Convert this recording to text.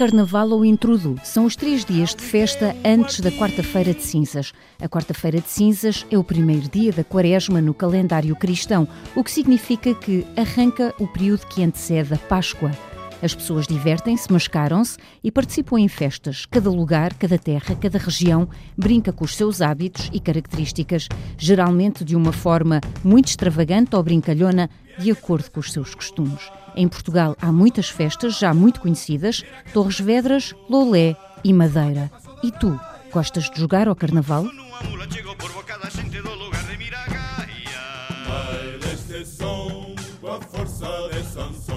Carnaval ou Intrudo são os três dias de festa antes da Quarta-feira de Cinzas. A Quarta-feira de Cinzas é o primeiro dia da Quaresma no calendário cristão, o que significa que arranca o período que antecede a Páscoa. As pessoas divertem-se, mascaram-se e participam em festas. Cada lugar, cada terra, cada região brinca com os seus hábitos e características, geralmente de uma forma muito extravagante ou brincalhona, de acordo com os seus costumes. Em Portugal há muitas festas já muito conhecidas: Torres Vedras, Lolé e Madeira. E tu, gostas de jogar ao carnaval? força de Sansão.